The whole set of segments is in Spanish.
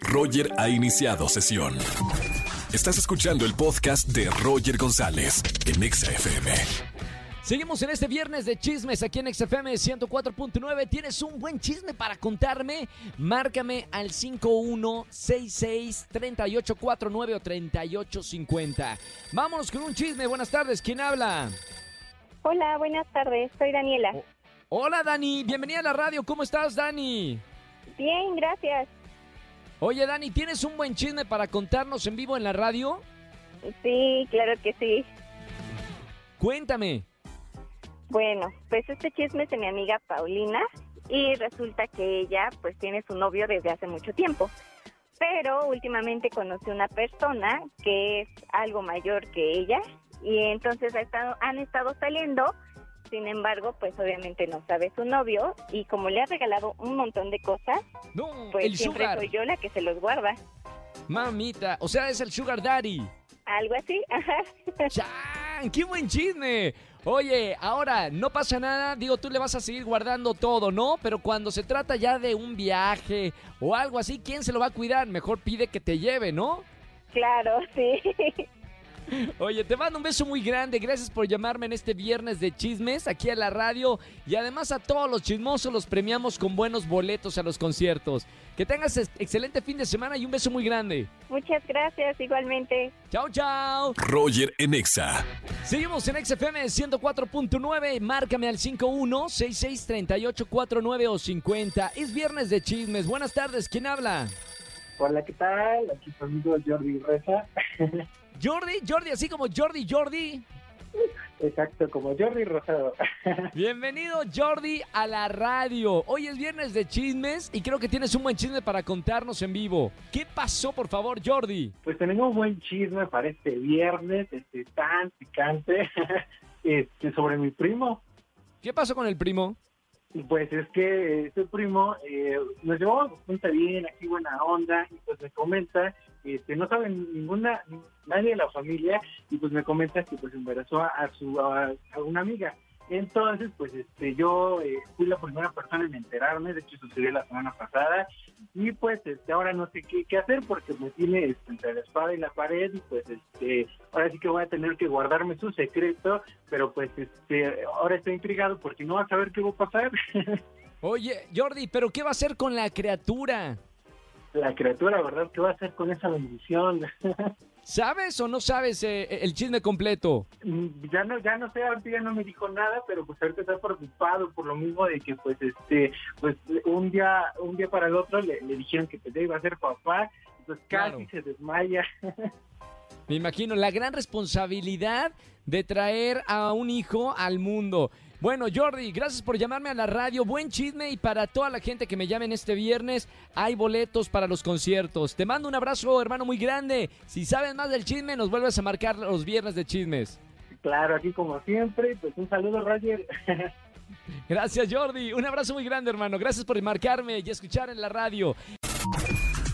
Roger ha iniciado sesión. Estás escuchando el podcast de Roger González en Exa FM. Seguimos en este viernes de chismes aquí en XFM 104.9. ¿Tienes un buen chisme para contarme? Márcame al 5166-3849 o 3850. Vámonos con un chisme. Buenas tardes. ¿Quién habla? Hola, buenas tardes. Soy Daniela. Oh. Hola Dani, bienvenida a la radio. ¿Cómo estás Dani? Bien, gracias. Oye Dani, ¿tienes un buen chisme para contarnos en vivo en la radio? Sí, claro que sí. Cuéntame. Bueno, pues este chisme es de mi amiga Paulina y resulta que ella pues tiene su novio desde hace mucho tiempo. Pero últimamente conoció una persona que es algo mayor que ella y entonces ha estado, han estado saliendo sin embargo, pues obviamente no sabe su novio y como le ha regalado un montón de cosas, No, pues el siempre sugar. soy yo la que se los guarda. Mamita, o sea, es el sugar daddy. Algo así, ajá. ¡Chan! ¡Qué buen chisme! Oye, ahora, no pasa nada, digo, tú le vas a seguir guardando todo, ¿no? Pero cuando se trata ya de un viaje o algo así, ¿quién se lo va a cuidar? Mejor pide que te lleve, ¿no? Claro, sí. Oye, te mando un beso muy grande. Gracias por llamarme en este viernes de chismes aquí a la radio. Y además a todos los chismosos los premiamos con buenos boletos a los conciertos. Que tengas ex- excelente fin de semana y un beso muy grande. Muchas gracias, igualmente. Chao, chao. Roger en Exa. Seguimos en XFM 104.9. Márcame al 51663849 o 50. Es viernes de chismes. Buenas tardes. ¿Quién habla? Hola, ¿qué tal? Aquí tu amigo Jordi Reza. Jordi, Jordi, así como Jordi, Jordi. Exacto, como Jordi Rosado. Bienvenido Jordi a la radio. Hoy es viernes de chismes y creo que tienes un buen chisme para contarnos en vivo. ¿Qué pasó, por favor, Jordi? Pues tenemos buen chisme para este viernes, este tan picante, este, sobre mi primo. ¿Qué pasó con el primo? Pues es que este primo eh, nos llevamos bastante bien, aquí buena onda, y pues me comenta, este, no sabe ninguna, nadie de la familia, y pues me comenta que pues embarazó a, su a una amiga. Entonces, pues este, yo eh, fui la primera persona en enterarme, de hecho sucedió la semana pasada, y pues este, ahora no sé qué, qué hacer porque me tiene este, entre la espada y la pared, y pues este, ahora sí que voy a tener que guardarme su secreto, pero pues este, ahora estoy intrigado porque no va a saber qué va a pasar. Oye, Jordi, ¿pero qué va a hacer con la criatura? la criatura, ¿verdad? ¿Qué va a hacer con esa bendición? ¿Sabes o no sabes eh, el chisme completo? ya no, ya no sé, ahorita ya no me dijo nada, pero pues ahorita está preocupado por lo mismo de que pues este, pues un día, un día para el otro le, le dijeron que pues, ya iba a ser papá, pues casi Claro. se desmaya. Me imagino la gran responsabilidad de traer a un hijo al mundo. Bueno, Jordi, gracias por llamarme a la radio. Buen chisme y para toda la gente que me llamen este viernes, hay boletos para los conciertos. Te mando un abrazo, hermano, muy grande. Si sabes más del chisme, nos vuelves a marcar los viernes de chismes. claro, aquí como siempre, pues un saludo Roger. Gracias, Jordi. Un abrazo muy grande, hermano. Gracias por marcarme y escuchar en la radio.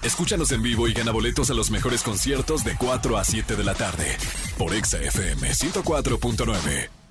Escúchanos en vivo y gana boletos a los mejores conciertos de 4 a 7 de la tarde por Exa FM 104.9.